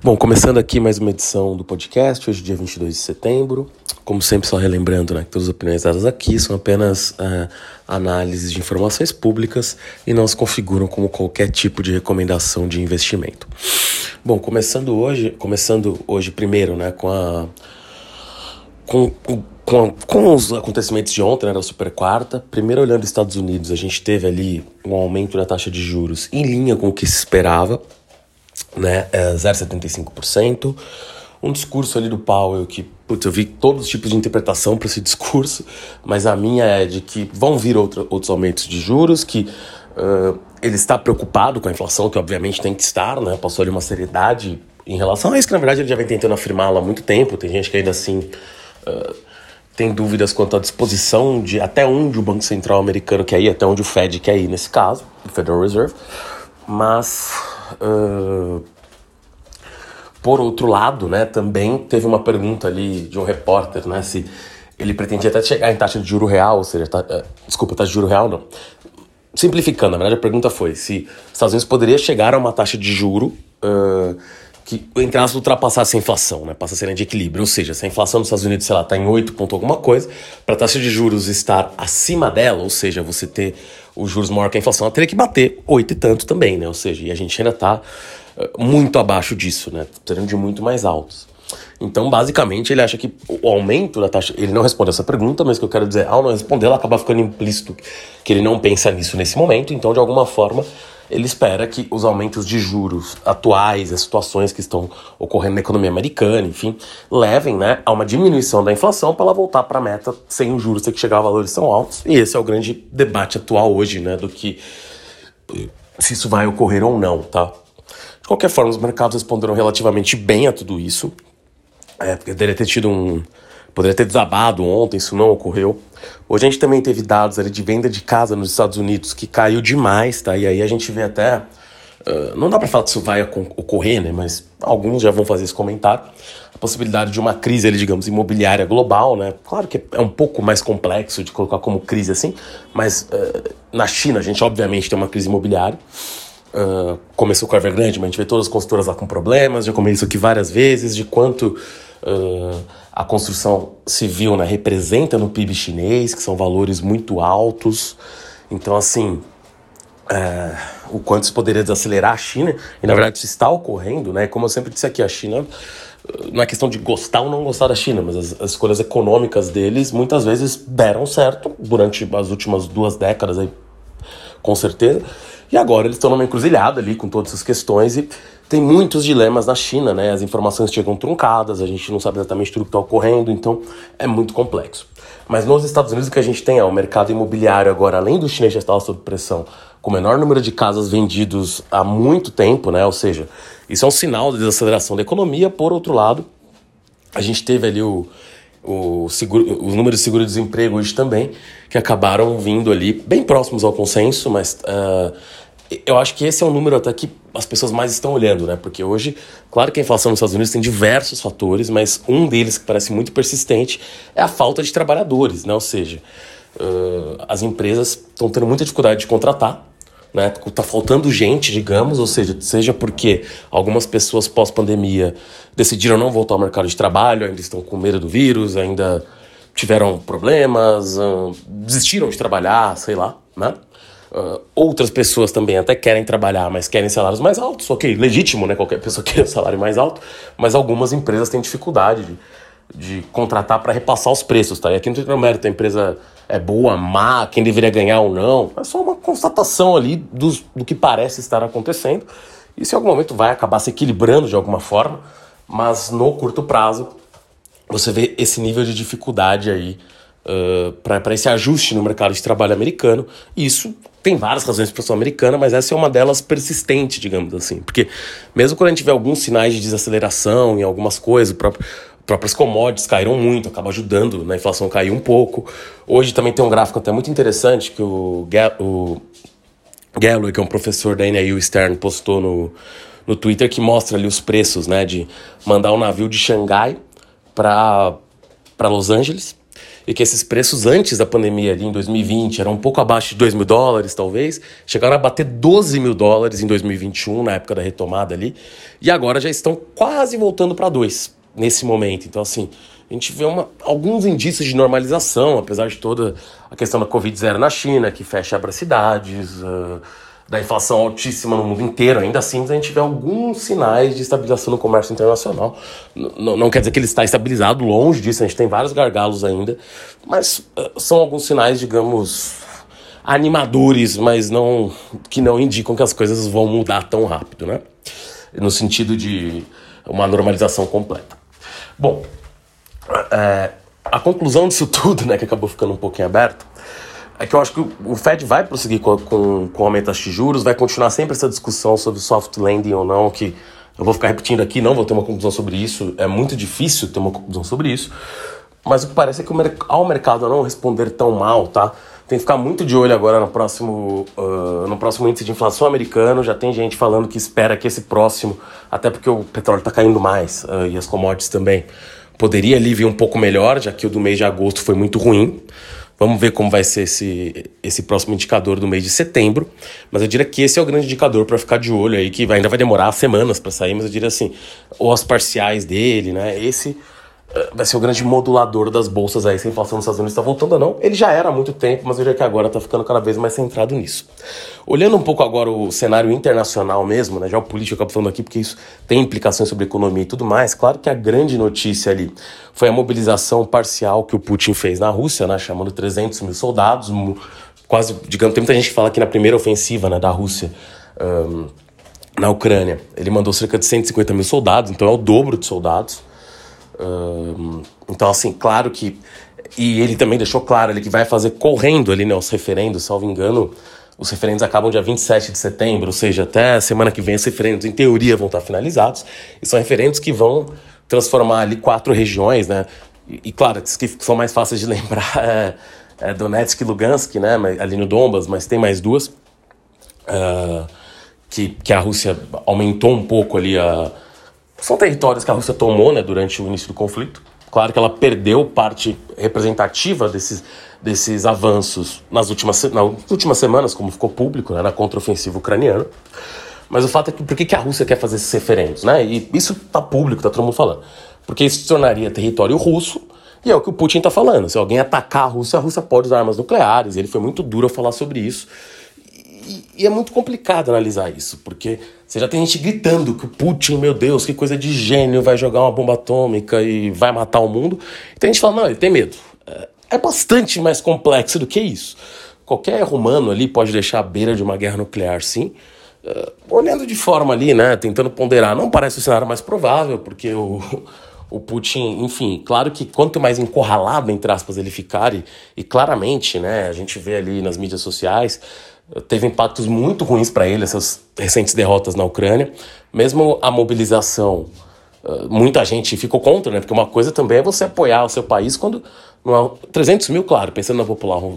Bom, começando aqui mais uma edição do podcast, hoje dia 22 de setembro. Como sempre, só relembrando né, que todas as opiniões dadas aqui são apenas uh, análises de informações públicas e não se configuram como qualquer tipo de recomendação de investimento. Bom, começando hoje, começando hoje primeiro né, com a com, com, com os acontecimentos de ontem, né, da super quarta, primeiro olhando os Estados Unidos, a gente teve ali um aumento da taxa de juros em linha com o que se esperava, né, é 0,75%. Um discurso ali do Powell que, putz, eu vi todos os tipos de interpretação para esse discurso, mas a minha é de que vão vir outro, outros aumentos de juros, que uh, ele está preocupado com a inflação, que obviamente tem que estar, né, passou ali uma seriedade em relação a isso, que na verdade ele já vem tentando afirmar há muito tempo, tem gente que ainda assim... Uh, tem dúvidas quanto à disposição de até onde o Banco Central americano quer ir, até onde o Fed quer ir nesse caso, o Federal Reserve. Mas Uh, por outro lado, né, também teve uma pergunta ali de um repórter, né, se ele pretendia até chegar em taxa de juro real, ou seja, uh, desculpa, taxa de juro real não. Simplificando, na verdade a pergunta foi se os Estados Unidos poderia chegar a uma taxa de juro uh, que, entre aspas, ultrapassasse a inflação, né, passa a ser de equilíbrio, ou seja, se a inflação dos Estados Unidos, sei lá, está em 8 ponto alguma coisa, para a taxa de juros estar acima dela, ou seja, você ter os juros maior que a inflação, ela teria que bater oito e tanto também, né? Ou seja, e a gente ainda está uh, muito abaixo disso, né? Tendo de muito mais altos. Então, basicamente, ele acha que o aumento da taxa. Ele não responde essa pergunta, mas o que eu quero dizer, ao não responder, ela acaba ficando implícito que ele não pensa nisso nesse momento. Então, de alguma forma, ele espera que os aumentos de juros atuais, as situações que estão ocorrendo na economia americana, enfim, levem né, a uma diminuição da inflação para ela voltar para a meta sem os juros ter que chegar a valores tão altos. E esse é o grande debate atual hoje, né, do que se isso vai ocorrer ou não, tá? De qualquer forma, os mercados responderam relativamente bem a tudo isso. É, poderia ter tido um. Poderia ter desabado ontem, isso não ocorreu. Hoje a gente também teve dados ali de venda de casa nos Estados Unidos que caiu demais, tá? E aí a gente vê até. Uh, não dá para falar que isso vai ocorrer, né? Mas alguns já vão fazer esse comentário. A possibilidade de uma crise, ali, digamos, imobiliária global, né? Claro que é um pouco mais complexo de colocar como crise assim, mas uh, na China a gente obviamente tem uma crise imobiliária. Uh, começou com a Evergrande, mas a gente vê todas as consultoras lá com problemas, já comentei isso aqui várias vezes, de quanto uh, a construção civil né, representa no PIB chinês, que são valores muito altos. Então, assim, é, o quanto isso poderia desacelerar a China, e na verdade isso está ocorrendo, né? Como eu sempre disse aqui, a China não é questão de gostar ou não gostar da China, mas as, as escolhas econômicas deles muitas vezes deram certo durante as últimas duas décadas aí, com certeza. E agora eles estão numa encruzilhada ali com todas essas questões e tem muitos dilemas na China, né? As informações chegam truncadas, a gente não sabe exatamente tudo que está ocorrendo, então é muito complexo. Mas nos Estados Unidos o que a gente tem é o mercado imobiliário agora, além do chinês já estar sob pressão, com o menor número de casas vendidos há muito tempo, né? Ou seja, isso é um sinal de desaceleração da economia. Por outro lado, a gente teve ali o, o seguro, os números de seguro-desemprego hoje também, que acabaram vindo ali bem próximos ao consenso, mas uh, eu acho que esse é um número até que as pessoas mais estão olhando, né? Porque hoje, claro que a inflação nos Estados Unidos tem diversos fatores, mas um deles que parece muito persistente é a falta de trabalhadores, né? Ou seja, uh, as empresas estão tendo muita dificuldade de contratar, né? Tá faltando gente, digamos, ou seja, seja porque algumas pessoas pós-pandemia decidiram não voltar ao mercado de trabalho, ainda estão com medo do vírus, ainda tiveram problemas, uh, desistiram de trabalhar, sei lá, né? Uh, outras pessoas também até querem trabalhar, mas querem salários mais altos. Ok, legítimo, né? Qualquer pessoa quer um salário mais alto, mas algumas empresas têm dificuldade de, de contratar para repassar os preços, tá? E aqui não tem mérito, a empresa é boa, má, quem deveria ganhar ou não. É só uma constatação ali do, do que parece estar acontecendo. Isso em algum momento vai acabar se equilibrando de alguma forma, mas no curto prazo você vê esse nível de dificuldade aí uh, para esse ajuste no mercado de trabalho americano. Isso tem várias razões para a americana, mas essa é uma delas persistente, digamos assim. Porque mesmo quando a gente vê alguns sinais de desaceleração em algumas coisas, próprio, próprias commodities caíram muito, acaba ajudando na inflação cair um pouco. Hoje também tem um gráfico até muito interessante que o, o Galloway, que é um professor da NIU Stern, postou no, no Twitter que mostra ali os preços, né, de mandar um navio de Xangai para Los Angeles e que esses preços antes da pandemia ali em 2020 eram um pouco abaixo de 2 mil dólares, talvez, chegaram a bater 12 mil dólares em 2021, na época da retomada ali, e agora já estão quase voltando para 2 nesse momento. Então, assim, a gente vê uma, alguns indícios de normalização, apesar de toda a questão da Covid-0 na China, que fecha abra cidades. Uh, da inflação altíssima no mundo inteiro, ainda assim a gente vê alguns sinais de estabilização no comércio internacional. N não quer dizer que ele está estabilizado, longe disso, a gente tem vários gargalos ainda, mas uh, são alguns sinais, digamos, animadores, mas não que não indicam que as coisas vão mudar tão rápido, né? No sentido de uma normalização completa. Bom, é, a conclusão disso tudo, né, que acabou ficando um pouquinho aberto, é que eu acho que o Fed vai prosseguir com, com, com o aumento de juros, vai continuar sempre essa discussão sobre soft landing ou não, que eu vou ficar repetindo aqui, não vou ter uma conclusão sobre isso, é muito difícil ter uma conclusão sobre isso, mas o que parece é que ao mercado não responder tão mal, tá? Tem que ficar muito de olho agora no próximo, uh, no próximo índice de inflação americano. Já tem gente falando que espera que esse próximo, até porque o petróleo está caindo mais uh, e as commodities também, poderia ali vir um pouco melhor, já que o do mês de agosto foi muito ruim. Vamos ver como vai ser esse, esse próximo indicador do mês de setembro. Mas eu diria que esse é o grande indicador para ficar de olho aí, que ainda vai demorar semanas para sair, mas eu diria assim, ou as parciais dele, né? Esse vai ser o grande modulador das bolsas aí, se a inflação nos Estados Unidos está voltando ou não. Ele já era há muito tempo, mas eu diria que agora está ficando cada vez mais centrado nisso. Olhando um pouco agora o cenário internacional mesmo, né, já o político acaba falando aqui, porque isso tem implicações sobre economia e tudo mais, claro que a grande notícia ali foi a mobilização parcial que o Putin fez na Rússia, né, chamando 300 mil soldados, quase, digamos, tem muita gente que fala que na primeira ofensiva né, da Rússia um, na Ucrânia, ele mandou cerca de 150 mil soldados, então é o dobro de soldados, então, assim, claro que. E ele também deixou claro ali que vai fazer correndo ali, né, os referendos, salvo engano. Os referendos acabam dia 27 de setembro, ou seja, até semana que vem os referendos, em teoria, vão estar finalizados. E são referendos que vão transformar ali quatro regiões, né? E, e claro, que são mais fáceis de lembrar é, é Donetsk e Lugansk, né? Ali no Donbas, mas tem mais duas. Uh, que, que a Rússia aumentou um pouco ali a são territórios que a Rússia tomou né, durante o início do conflito. Claro que ela perdeu parte representativa desses, desses avanços nas últimas, nas últimas semanas, como ficou público né, na contraofensiva ucraniana. Mas o fato é que por que, que a Rússia quer fazer esses referendos? Né? E isso está público, está todo mundo falando. Porque isso se tornaria território russo, e é o que o Putin está falando. Se alguém atacar a Rússia, a Rússia pode usar armas nucleares. Ele foi muito duro a falar sobre isso. E, é muito complicado analisar isso, porque você já tem gente gritando que o Putin, meu Deus, que coisa de gênio, vai jogar uma bomba atômica e vai matar o mundo. E tem gente falando, não, ele tem medo. É, é bastante mais complexo do que isso. Qualquer humano ali pode deixar à beira de uma guerra nuclear, sim. Uh, olhando de forma ali, né, tentando ponderar, não parece o cenário mais provável, porque o, o Putin, enfim, claro que quanto mais encurralado, entre aspas, ele ficar, e, e claramente, né, a gente vê ali nas mídias sociais, teve impactos muito ruins para ele, essas recentes derrotas na Ucrânia. Mesmo a mobilização, muita gente ficou contra, né? Porque uma coisa também é você apoiar o seu país quando. Não é, 300 mil, claro, pensando na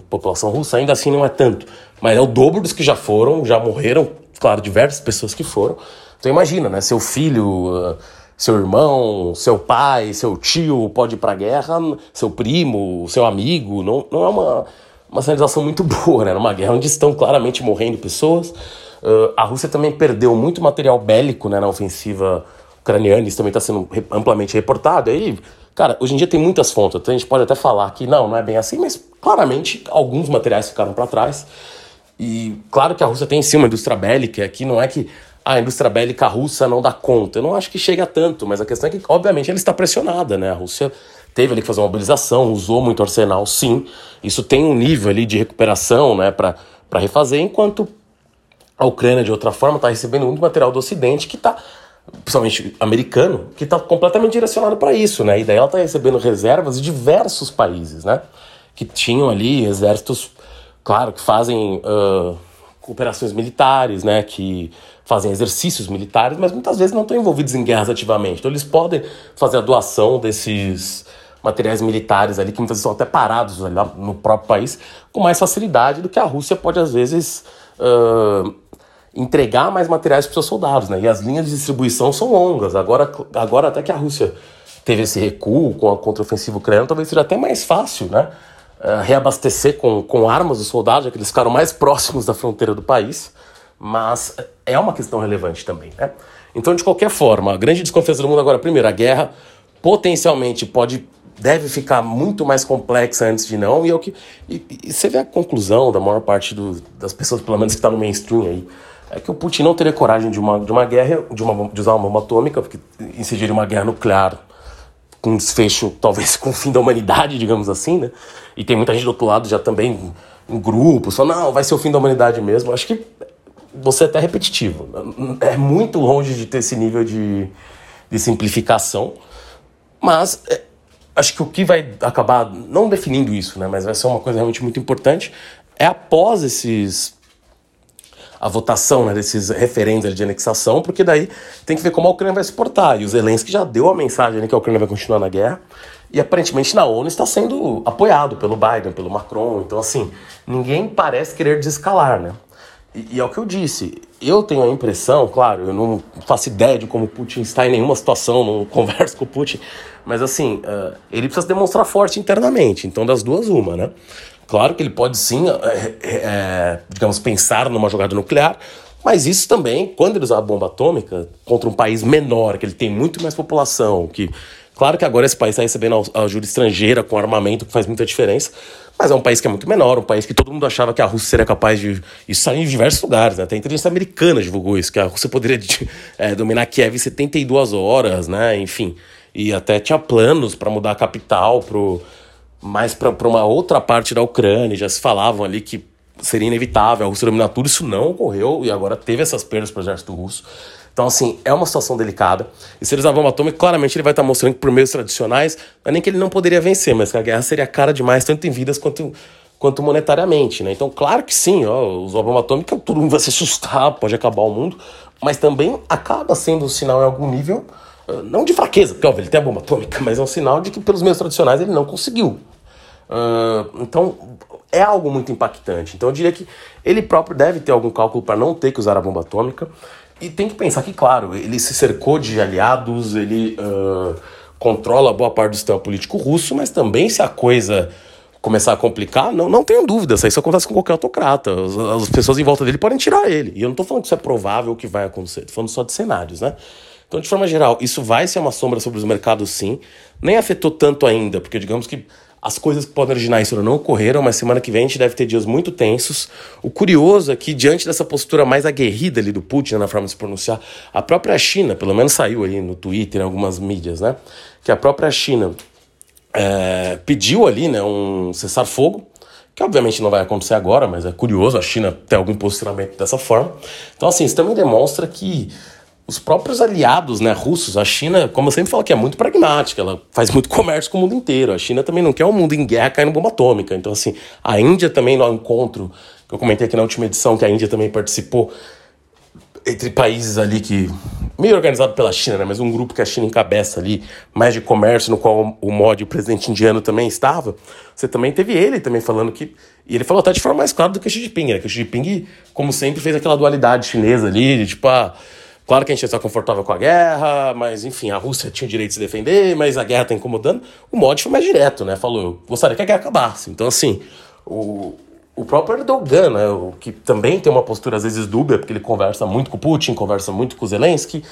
população russa, ainda assim não é tanto. Mas é o dobro dos que já foram, já morreram, claro, diversas pessoas que foram. Então imagina, né? Seu filho, seu irmão, seu pai, seu tio pode ir pra guerra, seu primo, seu amigo. Não, não é uma uma sinalização muito boa, né? Numa guerra onde estão claramente morrendo pessoas. Uh, a Rússia também perdeu muito material bélico né, na ofensiva ucraniana, isso também está sendo amplamente reportado. Aí, cara, hoje em dia tem muitas fontes, então a gente pode até falar que não, não é bem assim, mas claramente alguns materiais ficaram para trás. E claro que a Rússia tem sim uma indústria bélica, aqui não é que a indústria bélica russa não dá conta. Eu não acho que chega tanto, mas a questão é que, obviamente, ela está pressionada, né? A Rússia teve ali que fazer uma mobilização, usou muito arsenal, sim. Isso tem um nível ali de recuperação, né, para refazer, enquanto a Ucrânia, de outra forma, está recebendo muito material do Ocidente que está, principalmente americano, que está completamente direcionado para isso, né? E daí ela está recebendo reservas de diversos países, né? Que tinham ali exércitos, claro, que fazem uh, operações militares, né? Que fazem exercícios militares, mas muitas vezes não estão envolvidos em guerras ativamente. Então eles podem fazer a doação desses materiais militares ali, que muitas vezes são até parados no próprio país, com mais facilidade do que a Rússia pode, às vezes, uh, entregar mais materiais para os seus soldados. Né? E as linhas de distribuição são longas. Agora, agora até que a Rússia teve esse recuo com a contraofensiva ucraniana, talvez seja até mais fácil, né? Uh, reabastecer com, com armas os soldados, já que eles ficaram mais próximos da fronteira do país. Mas é uma questão relevante também, né? Então, de qualquer forma, a grande desconfiança do mundo agora, primeiro, a guerra potencialmente pode deve ficar muito mais complexa antes de não, e é o que. E, e você vê a conclusão da maior parte do, das pessoas, pelo menos que está no mainstream aí, é que o Putin não teria coragem de uma, de uma guerra, de, uma, de usar uma bomba atômica, porque incidiria uma guerra nuclear com desfecho, talvez com o fim da humanidade, digamos assim, né? E tem muita gente do outro lado já também em grupos, falando, não, vai ser o fim da humanidade mesmo. Acho que você é até repetitivo. É muito longe de ter esse nível de, de simplificação, mas é, acho que o que vai acabar não definindo isso, né, mas vai ser uma coisa realmente muito importante, é após esses a votação né, desses referendos de anexação, porque daí tem que ver como a Ucrânia vai se portar. E o Zelensky já deu a mensagem né, que a Ucrânia vai continuar na guerra. E aparentemente na ONU está sendo apoiado pelo Biden, pelo Macron. Então, assim, ninguém parece querer desescalar, né? E, e é o que eu disse. Eu tenho a impressão, claro, eu não faço ideia de como o Putin está em nenhuma situação, não converso com o Putin, mas assim, uh, ele precisa se demonstrar forte internamente. Então, das duas, uma, né? Claro que ele pode sim, é, é, digamos, pensar numa jogada nuclear, mas isso também, quando ele usar a bomba atômica contra um país menor, que ele tem muito mais população, que. Claro que agora esse país está recebendo ajuda estrangeira com armamento, que faz muita diferença, mas é um país que é muito menor, um país que todo mundo achava que a Rússia seria capaz de. Isso saiu em diversos lugares, né? Até a inteligência americana divulgou isso, que a Rússia poderia é, dominar Kiev em 72 horas, né? Enfim. E até tinha planos para mudar a capital pro, mais para uma outra parte da Ucrânia. Já se falavam ali que seria inevitável a Rússia dominar tudo. Isso não ocorreu e agora teve essas perdas para o exército russo. Então, assim, é uma situação delicada. E se ele usar a bomba atômica, claramente ele vai estar mostrando que por meios tradicionais, não é nem que ele não poderia vencer, mas que a guerra seria cara demais, tanto em vidas quanto, quanto monetariamente, né? Então, claro que sim, ó, a bomba atômica, todo mundo vai se assustar, pode acabar o mundo, mas também acaba sendo um sinal em algum nível, ah, não de fraqueza, porque óbvio, ele tem a bomba atômica, mas é um sinal de que pelos meios tradicionais ele não conseguiu. Uh, então, é algo muito impactante. Então, eu diria que ele próprio deve ter algum cálculo para não ter que usar a bomba atômica. E tem que pensar que, claro, ele se cercou de aliados, ele uh, controla boa parte do sistema político russo, mas também se a coisa começar a complicar, não, não tenho dúvida, isso acontece com qualquer autocrata. As, as, pessoas em volta dele podem tirar ele. E eu não estou falando que isso é provável que vai acontecer, estou falando só de cenários, né? Então, de forma geral, isso vai ser uma sombra sobre os mercados, sim. Nem afetou tanto ainda, porque digamos que as coisas que podem originar isso não ocorreram, mas semana que vem a gente deve ter dias muito tensos. O curioso é que, diante dessa postura mais aguerrida ali do Putin, na forma de se pronunciar, a própria China, pelo menos saiu aí no Twitter, em algumas mídias, né? Que a própria China é, pediu ali né, um cessar-fogo, que obviamente não vai acontecer agora, mas é curioso a China ter algum posicionamento dessa forma. Então, assim, isso também demonstra que os próprios aliados né, russos, a China, como eu sempre falo, que é muito pragmática, ela faz muito comércio com o mundo inteiro. A China também não quer um mundo em guerra caindo bomba atômica. Então, assim, a Índia também, no encontro, que eu comentei aqui na última edição, que a Índia também participou, entre países ali que. meio organizado pela China, né? Mas um grupo que a China encabeça ali, mais de comércio, no qual o Modi, o presidente indiano, também estava. Você também teve ele também falando que. E ele falou até de forma mais clara do que o Xi Jinping, né? Que o Xi Jinping, como sempre, fez aquela dualidade chinesa ali, de tipo, ah Claro que a gente está confortável com a guerra, mas enfim, a Rússia tinha o direito de se defender, mas a guerra está incomodando. O Modi foi mais direto, né? Falou, eu gostaria que a guerra acabasse. Então, assim, o, o próprio Erdogan, né, o, que também tem uma postura às vezes dúbia, porque ele conversa muito com Putin, conversa muito com o Zelensky,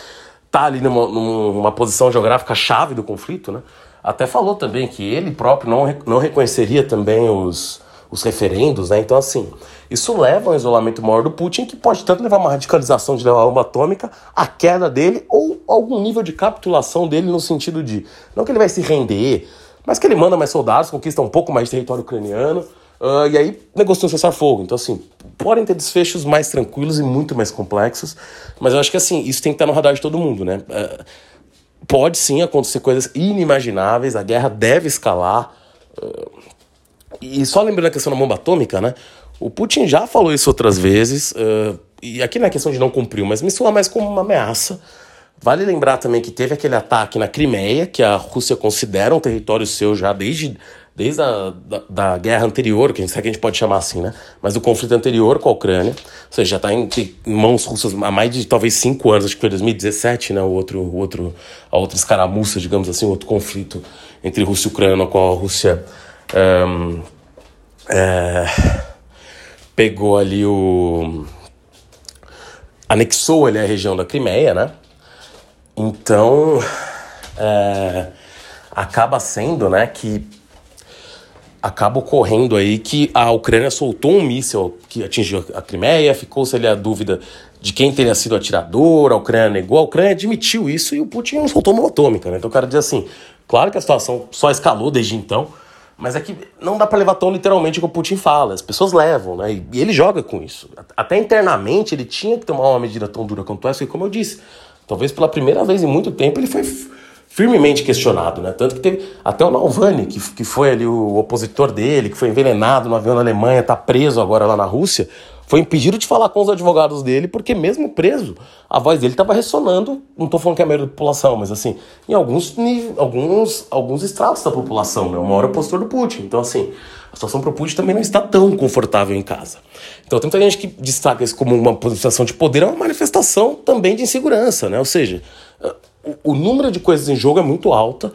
tá ali numa, numa posição geográfica chave do conflito, né? Até falou também que ele próprio não, não reconheceria também os, os referendos, né? Então, assim, isso leva a um isolamento maior do Putin, que pode tanto levar a uma radicalização de levar a bomba atômica, a queda dele, ou algum nível de capitulação dele no sentido de, não que ele vai se render, mas que ele manda mais soldados, conquista um pouco mais de território ucraniano, uh, e aí negocia um cessar-fogo. Então, assim, podem ter desfechos mais tranquilos e muito mais complexos, mas eu acho que, assim, isso tem que estar no radar de todo mundo, né? Uh, pode sim acontecer coisas inimagináveis, a guerra deve escalar. Uh, e só lembrando a questão da bomba atômica, né? O Putin já falou isso outras vezes, uh, e aqui não é questão de não cumpriu, mas me soa mais como uma ameaça. Vale lembrar também que teve aquele ataque na Crimeia, que a Rússia considera um território seu já desde desde a da, da, guerra anterior, que a gente, que a gente pode chamar assim, né? Mas o conflito anterior com a Ucrânia, ou seja, já está em, em, mãos russas há mais de talvez cinco anos, acho que foi 2017, né? O outro, o outro, a outra escaramuça, digamos assim, outro conflito entre Rússia e Ucrânia, com a Rússia um, é, pegou ali o anexou ali a região da Crimeia, né? Então é, acaba sendo, né, que acaba ocorrendo aí que a Ucrânia soltou um míssil que atingiu a Crimeia, ficou-se ali a dúvida de quem teria sido atirador, a Ucrânia negou, a Ucrânia admitiu isso e o Putin soltou uma atômica, né? Então o cara diz assim, claro que a situação só escalou desde então, mas é que não dá para levar tão literalmente o que o Putin fala, as pessoas levam, né? E, e ele joga com isso. Até internamente ele tinha que tomar uma medida tão dura quanto essa, e como eu disse, talvez pela primeira vez em muito tempo ele foi firmemente questionado, né? Tanto que teve até o Navalny, que, que foi ali o opositor dele, que foi envenenado no avião na Alemanha, tá preso agora lá na Rússia, foi impedido de falar com os advogados dele, porque mesmo preso, a voz dele estava ressonando, não estou falando que é a maioria da população, mas assim, em alguns alguns, alguns estratos da população, né? O maior opositor do Putin. Então, assim, a situação para o Putin também não está tão confortável em casa. Então, tem muita gente que destaca isso como uma posição de poder, é uma manifestação também de insegurança, né? Ou seja, o, número de coisas em jogo é muito alta.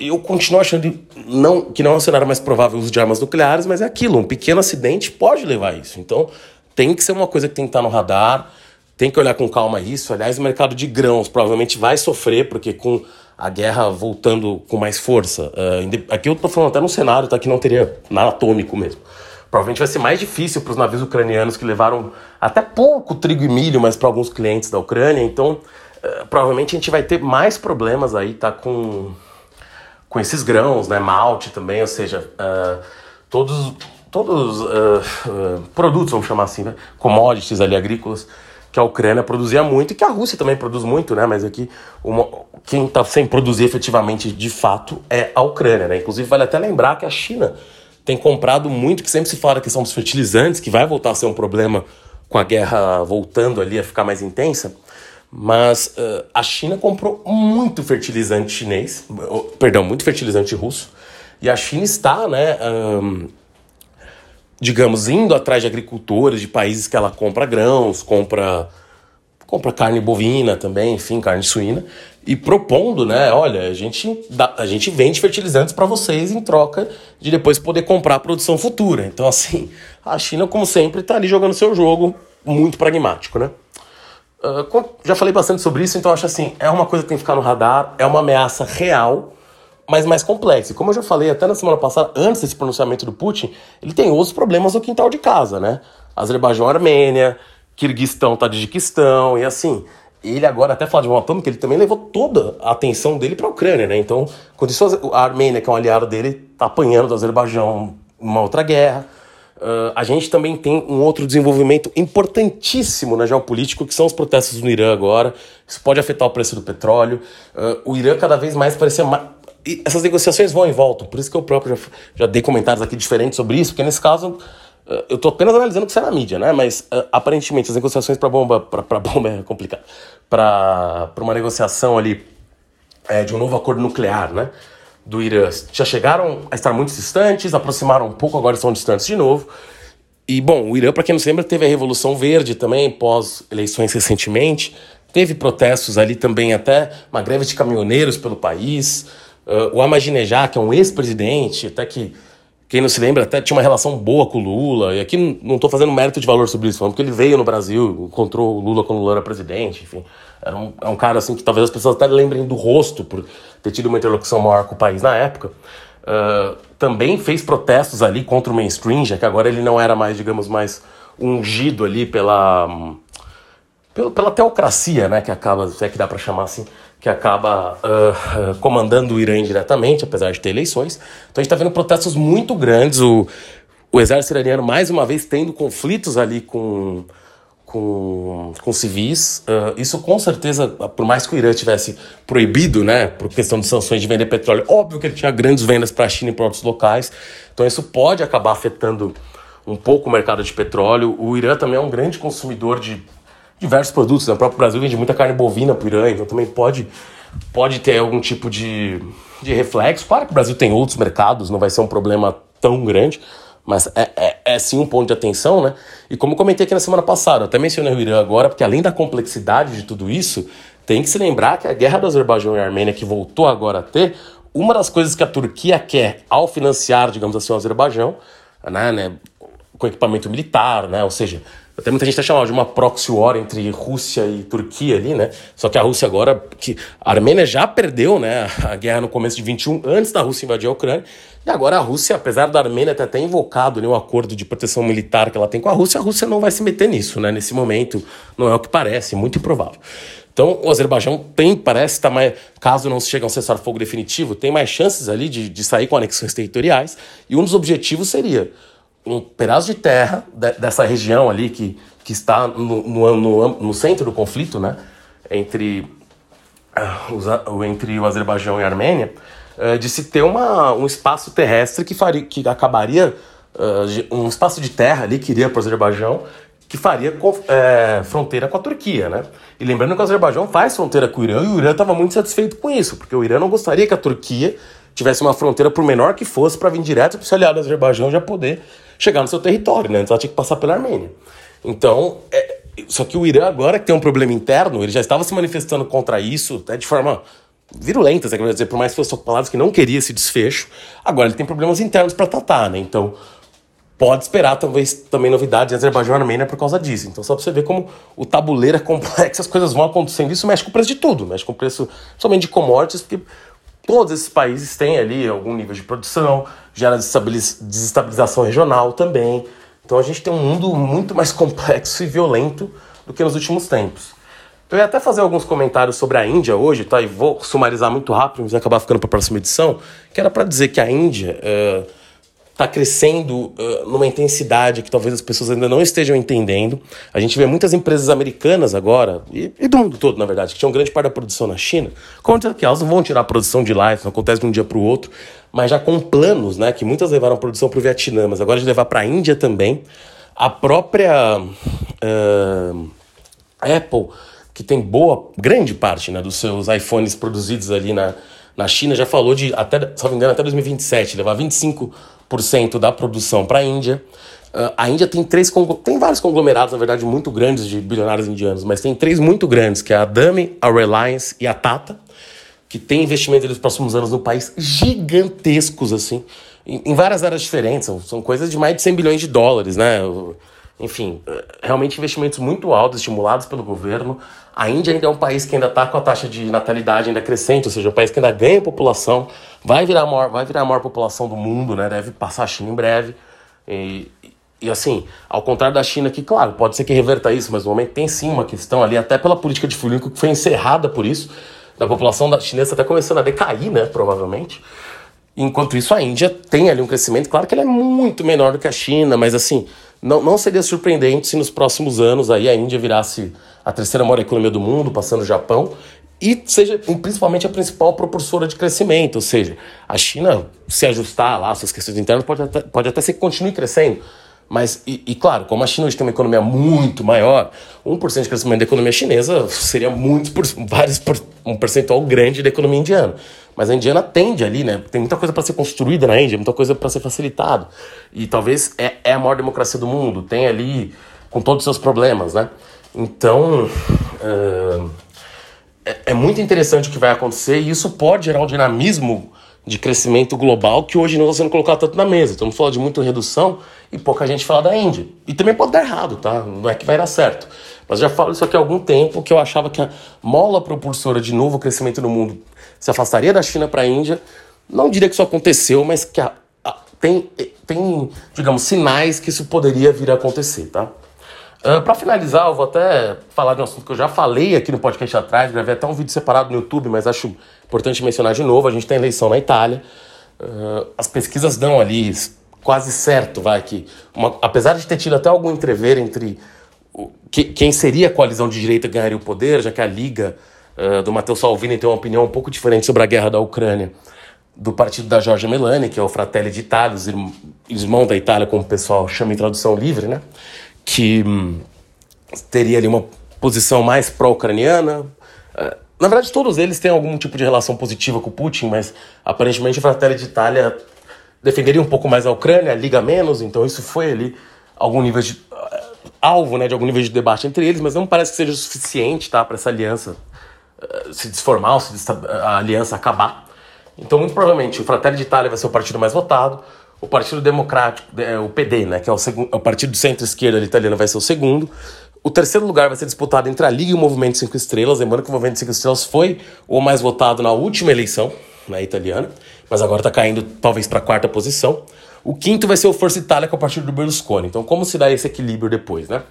Eu continuo achando não, que não é um cenário mais provável o uso de armas nucleares, mas é aquilo, um pequeno acidente pode levar a isso. Então, tem que ser uma coisa que tem que estar no radar, tem que olhar com calma isso. Aliás, o mercado de grãos provavelmente vai sofrer, porque com a guerra voltando com mais força. Uh, aqui eu estou falando até no cenário tá, que não teria nada atômico mesmo. Provavelmente vai ser mais difícil para os navios ucranianos que levaram até pouco trigo e milho, mas para alguns clientes da Ucrânia. Então, eh, provavelmente a gente vai ter mais problemas aí, tá com, com esses grãos, né? Malte também, ou seja, uh, todos, todos uh, produtos, vamos chamar assim, né? Commodities ali agrícolas que a Ucrânia produzia muito e que a Rússia também produz muito, né? Mas aqui uma, quem está sem produzir efetivamente de fato é a Ucrânia, né? Inclusive vale até lembrar que a China tem comprado muito, que sempre se fala que são os fertilizantes, que vai voltar a ser um problema com a guerra voltando ali a ficar mais intensa. Mas uh, a China comprou muito fertilizante chinês, perdão, muito fertilizante russo, e a China está, né, um, digamos, indo atrás de agricultores de países que ela compra grãos, compra, compra carne bovina também, enfim, carne suína, e propondo, né, olha, a gente, dá, a gente vende fertilizantes para vocês em troca de depois poder comprar a produção futura. Então, assim, a China, como sempre, está ali jogando seu jogo muito pragmático, né? Uh, já falei bastante sobre isso, então acho assim, é uma coisa que tem que ficar no radar, é uma ameaça real, mas mais complexa. E como eu já falei até na semana passada, antes desse pronunciamento do Putin, ele tem outros problemas no quintal de casa, né? Azerbaijão, Armênia, Kirguistão, Tadjiquistão, e assim, ele agora até fala de bomba atômica, ele também levou toda a atenção dele para a Ucrânia, né? Então, quando isso, a Armênia, que é um aliado dele, tá apanhando do Azerbaijão uma outra guerra. Uh, a gente também tem um outro desenvolvimento importantíssimo na geopolítica, que são os protestos no Irã agora. Isso pode afetar o preço do petróleo. Uh, o Irã cada vez mais parecia. Ma... Essas negociações vão e voltam. Por isso que eu próprio já, já dei comentários aqui diferentes sobre isso, porque nesse caso uh, eu estou apenas analisando o que sai na mídia, né? Mas aparentemente as negociações para bomba, para bomba é complicado, para uma negociação ali é, de um novo acordo nuclear, né? Do Irã já chegaram a estar muito distantes, aproximaram um pouco, agora estão distantes de novo. E, bom, o Irã, para quem não se lembra, teve a Revolução Verde também, pós-eleições recentemente. Teve protestos ali também, até uma greve de caminhoneiros pelo país. Uh, o Ahmadinejad, que é um ex-presidente, até que, quem não se lembra, até tinha uma relação boa com o Lula. E aqui não estou fazendo mérito de valor sobre isso, falando porque ele veio no Brasil, encontrou o Lula quando o Lula era presidente, enfim. Era um, é um cara assim que talvez as pessoas até lembrem do rosto, por ter tido uma interlocução maior com o país na época. Uh, também fez protestos ali contra o mainstream, já que agora ele não era mais, digamos, mais ungido ali pela, pela, pela teocracia, né, que acaba, se é que dá para chamar assim, que acaba uh, comandando o Irã indiretamente, apesar de ter eleições. Então a gente está vendo protestos muito grandes, o, o exército iraniano mais uma vez tendo conflitos ali com com, com civis. Uh, isso com certeza, por mais que o Irã tivesse proibido, né, por questão de sanções de vender petróleo, óbvio que ele tinha grandes vendas para a China e para outros locais. Então isso pode acabar afetando um pouco o mercado de petróleo. O Irã também é um grande consumidor de diversos produtos. O próprio Brasil vende muita carne bovina Irã, então também pode pode ter algum tipo de, de reflexo. Claro que o Brasil tem outros mercados, não vai ser um problema tão grande, mas é, é, é, sim um ponto de atenção, né? E como comentei aqui na semana passada, até mencionei o Irã agora, porque além da complexidade de tudo isso, tem que se lembrar que a guerra do Azerbaijão e Armênia, que voltou agora a ter, uma das coisas que a Turquia quer ao financiar, digamos assim, o Azerbaijão, né, né com equipamento militar, né? Ou seja, até muita gente está chamando de uma proxy war entre Rússia e Turquia ali, né? Só que a Rússia agora, que a Armênia já perdeu, né, a guerra no começo de 21, antes da Rússia invadir a Ucrânia, e agora a Rússia, apesar da Armênia ter até invocado né, um acordo de proteção militar que ela tem com a Rússia, a Rússia não vai se meter nisso, né? Nesse momento, não é o que parece, muito improvável. Então, o Azerbaijão tem, parece tá mais, caso não se chegue a um cessar-fogo definitivo, tem mais chances ali de, de sair com anexões territoriais, e um dos objetivos seria um pedaço de terra de, dessa região ali que, que está no, no, no, no centro do conflito, né, entre, uh, entre o Azerbaijão e a Armênia, uh, de se ter uma, um espaço terrestre que, faria, que acabaria, uh, um espaço de terra ali que iria para o Azerbaijão, que faria é, fronteira com a Turquia, né? E lembrando que o Azerbaijão faz fronteira com o Irã e o Irã estava muito satisfeito com isso, porque o Irã não gostaria que a Turquia tivesse uma fronteira, por menor que fosse, para vir direto para o seu aliado Azerbaijão já poder chegar no seu território, né? Então ela tinha que passar pela Armênia. Então, é, só que o Irã agora que tem um problema interno, ele já estava se manifestando contra isso, até de forma virulenta, quer dizer, por mais que fossem palavras que não queria esse desfecho, agora ele tem problemas internos para tratar, né? Então, pode esperar talvez também novidades em Azerbaijão e Armênia por causa disso. Então, só para você ver como o tabuleiro é complexo, as coisas vão acontecendo. Isso mexe com o preço de tudo, mexe com o preço somente de commodities, porque todos esses países têm ali algum nível de produção, gera desestabilização regional também. Então a gente tem um mundo muito mais complexo e violento do que nos últimos tempos. Eu ia até fazer alguns comentários sobre a Índia hoje, tá? E vou sumarizar muito rápido, mas vai acabar ficando para a próxima edição. Que era para dizer que a Índia está crescendo uh, numa intensidade que talvez as pessoas ainda não estejam entendendo. A gente vê muitas empresas americanas agora, e, e do mundo todo, na verdade, que tinham grande parte da produção na China, dizer que elas não vão tirar a produção de lá, isso não acontece de um dia para o outro mas já com planos, né, que muitas levaram a produção para o Vietnã, mas agora de levar para a Índia também. A própria uh, Apple, que tem boa, grande parte né, dos seus iPhones produzidos ali na, na China, já falou de, até, se não me engano, até 2027, levar 25% da produção para a Índia. Uh, a Índia tem três tem vários conglomerados, na verdade, muito grandes de bilionários indianos, mas tem três muito grandes, que é a Adami, a Reliance e a Tata que tem investimento nos próximos anos no país gigantescos, assim, em, em várias áreas diferentes. São, são, coisas de mais de 100 bilhões de dólares, né? Enfim, realmente investimentos muito altos, estimulados pelo governo. A Índia ainda é um país que ainda está com a taxa de natalidade ainda crescente, ou seja, um país que ainda ganha população, vai virar a maior, vai virar a maior população do mundo, né? Deve passar a China em breve. E, e assim, ao contrário da China, que, claro, pode ser que reverta isso, mas no momento tem sim uma questão ali, até pela política de Fulinco, que foi encerrada por isso da população da chinesa está começando a decair, né, provavelmente. Enquanto isso, a Índia tem ali um crescimento, claro que ele é muito menor do que a China, mas assim, não, não seria surpreendente se nos próximos anos aí a Índia virasse a terceira maior economia do mundo, passando o Japão, e seja principalmente a principal propulsora de crescimento, ou seja, a China se ajustar lá suas questões internas pode até, pode até ser que continue crescendo, mas, e, e, claro, como a China hoje tem uma economia muito maior, 1% de crescimento da economia chinesa seria muito, por, vários, por, um percentual grande da economia indiana. Mas a indiana tende ali, né? Tem muita coisa para ser construída na Índia, muita coisa para ser facilitado. E talvez é, é a maior democracia do mundo, tem ali com todos os seus problemas, né? Então, uh, é, muito interessante o que vai acontecer e isso pode gerar um dinamismo de crescimento global que hoje não está sendo colocado tanto na mesa. Estamos falando de muita redução e pouca gente fala da Índia. E também pode dar errado, tá? Não é que vai dar certo. Mas já falo isso aqui há algum tempo que eu achava que a mola propulsora de novo crescimento no mundo se afastaria da China para a Índia. Não diria que isso aconteceu, mas que a, a, tem, tem, digamos, sinais que isso poderia vir a acontecer, tá? Uh, ah, para finalizar, eu vou até falar de um assunto que eu já falei aqui no podcast atrás, gravei até um vídeo separado no YouTube, mas acho importante mencionar de novo. A gente tem eleição na Itália. Uh, as pesquisas dão ali quase certo, vai, que uma, apesar de ter tido até algum entrever entre o, que, quem seria a coalizão de direita ganharia o poder, já que a Liga uh, do Matteo Salvini tem uma opinião um pouco diferente sobre a guerra da Ucrânia do partido da Giorgia Meloni, que é o Fratelli d'Italia, os irmãos da Itália, como o pessoal chama em tradução livre, né? que hum, teria ali uma posição mais pró-ucraniana. Uh, Na verdade, todos eles têm algum tipo de relação positiva com o Putin, mas aparentemente a Fratelli d'Italia defenderia um pouco mais a Ucrânia, liga menos, então isso foi ali algum nível de uh, alvo, né, de algum nível de debate entre eles, mas não parece que seja o suficiente, tá, para essa aliança se desformar, ou se a aliança acabar. Então, muito provavelmente, o Fratelli d'Italia vai ser o partido mais votado, o Partido Democrático, é, o PD, né, que é o, segundo, o partido centro-esquerda italiano, vai ser o segundo. O terceiro lugar vai ser disputado entre a Liga e o Movimento Cinco Estrelas. Lembrando que o Movimento Cinco Estrelas foi o mais votado na última eleição na italiana, mas agora está caindo talvez para a quarta posição. O quinto vai ser o Força Itália, com é o partido do Berlusconi. Então, como se dá esse equilíbrio depois, né?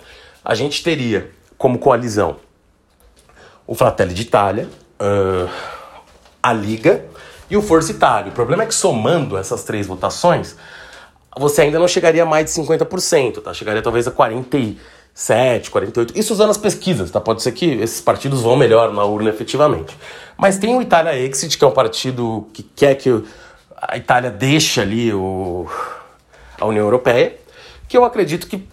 A gente teria como coalizão o Fratelli d'Italia, uh, a Liga e o Força Itália. O problema é que somando essas três votações, você ainda não chegaria a mais de 50%, tá? Chegaria talvez a 47, 48. Isso usando as pesquisas, tá? Pode ser que esses partidos vão melhor na urna efetivamente. Mas tem o Itália Exit, que é um partido que quer que a Itália deixe ali o, a União Europeia, que eu acredito que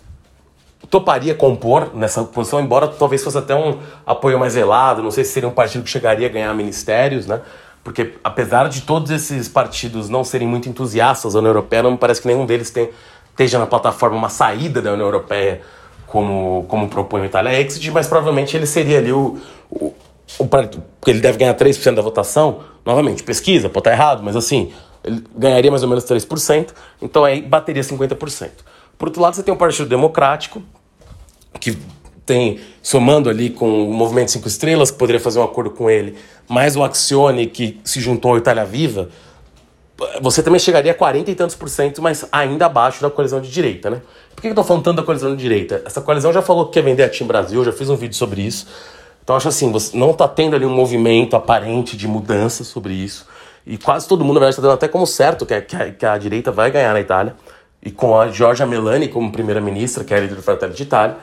toparia compor nessa posição, embora talvez fosse até um apoio mais velado, não sei se seria um partido que chegaria a ganhar ministérios, né? Porque apesar de todos esses partidos não serem muito entusiastas da União Europeia, não me parece que nenhum deles tem, esteja na plataforma uma saída da União Europeia como, como propõe o Itália Exit, mas provavelmente ele seria ali o, o, o porque ele deve ganhar 3% da votação, novamente, pesquisa, pode estar errado, mas assim, ele ganharia mais ou menos 3%, então aí bateria 50%. Por outro lado, você tem o Partido Democrático, que tem, somando ali com o Movimento Cinco Estrelas, que poderia fazer um acordo com ele, mais o Axione, que se juntou ao Itália Viva, você também chegaria a 40 e tantos por cento, mas ainda abaixo da coalizão de direita, né? Por que eu tô falando tanto da coalizão de direita? Essa coalizão já falou que quer vender a Team Brasil, já fiz um vídeo sobre isso. Então acho assim, você não tá tendo ali um movimento aparente de mudança sobre isso. E quase todo mundo, na verdade, está dando até como certo que a, que, a, que a direita vai ganhar na Itália. E com a Giorgia Meloni como primeira-ministra, que é a líder do Fratelli d'Italia,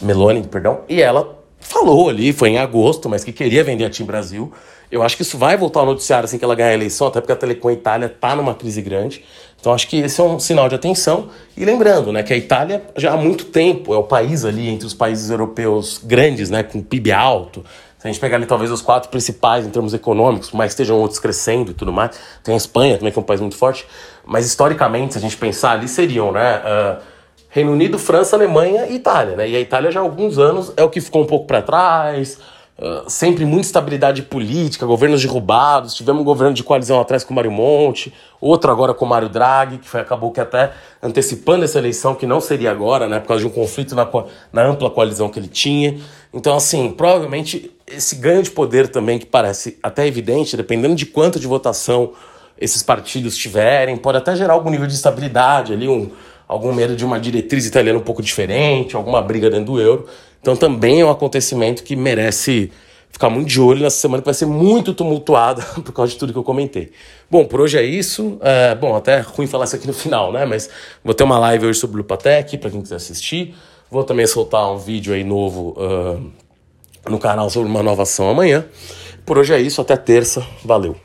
Meloni, perdão, e ela falou ali, foi em agosto, mas que queria vender a Team Brasil. Eu acho que isso vai voltar ao noticiário assim que ela ganhar a eleição, até porque a Telecom Itália está numa crise grande. Então acho que esse é um sinal de atenção. E lembrando, né, que a Itália já há muito tempo é o país ali entre os países europeus grandes, né, com PIB alto. Se a gente pegar ali talvez os quatro principais em termos econômicos, mas estejam outros crescendo e tudo mais. Tem a Espanha também que é um país muito forte. Mas historicamente, se a gente pensar ali, seriam, né, uh, Reino Unido, França, Alemanha e Itália, né? E a Itália já há alguns anos é o que ficou um pouco para trás, uh, sempre muita estabilidade política, governos derrubados, tivemos um governo de coalizão atrás com o Mário Monte, outro agora com o Mário Draghi, que foi, acabou que até antecipando essa eleição, que não seria agora, né? Por causa de um conflito na, na ampla coalizão que ele tinha. Então, assim, provavelmente esse ganho de poder também, que parece até evidente, dependendo de quanto de votação esses partidos tiverem, pode até gerar algum nível de estabilidade ali, um algum medo de uma diretriz italiana um pouco diferente, alguma briga dentro do euro. Então também é um acontecimento que merece ficar muito de olho nessa semana que vai ser muito tumultuada por causa de tudo que eu comentei. Bom, por hoje é isso. É, bom, até ruim falar isso aqui no final, né? Mas vou ter uma live hoje sobre o Lupatec, para quem quiser assistir. Vou também soltar um vídeo aí novo uh, no canal sobre uma nova ação amanhã. Por hoje é isso, até terça. Valeu.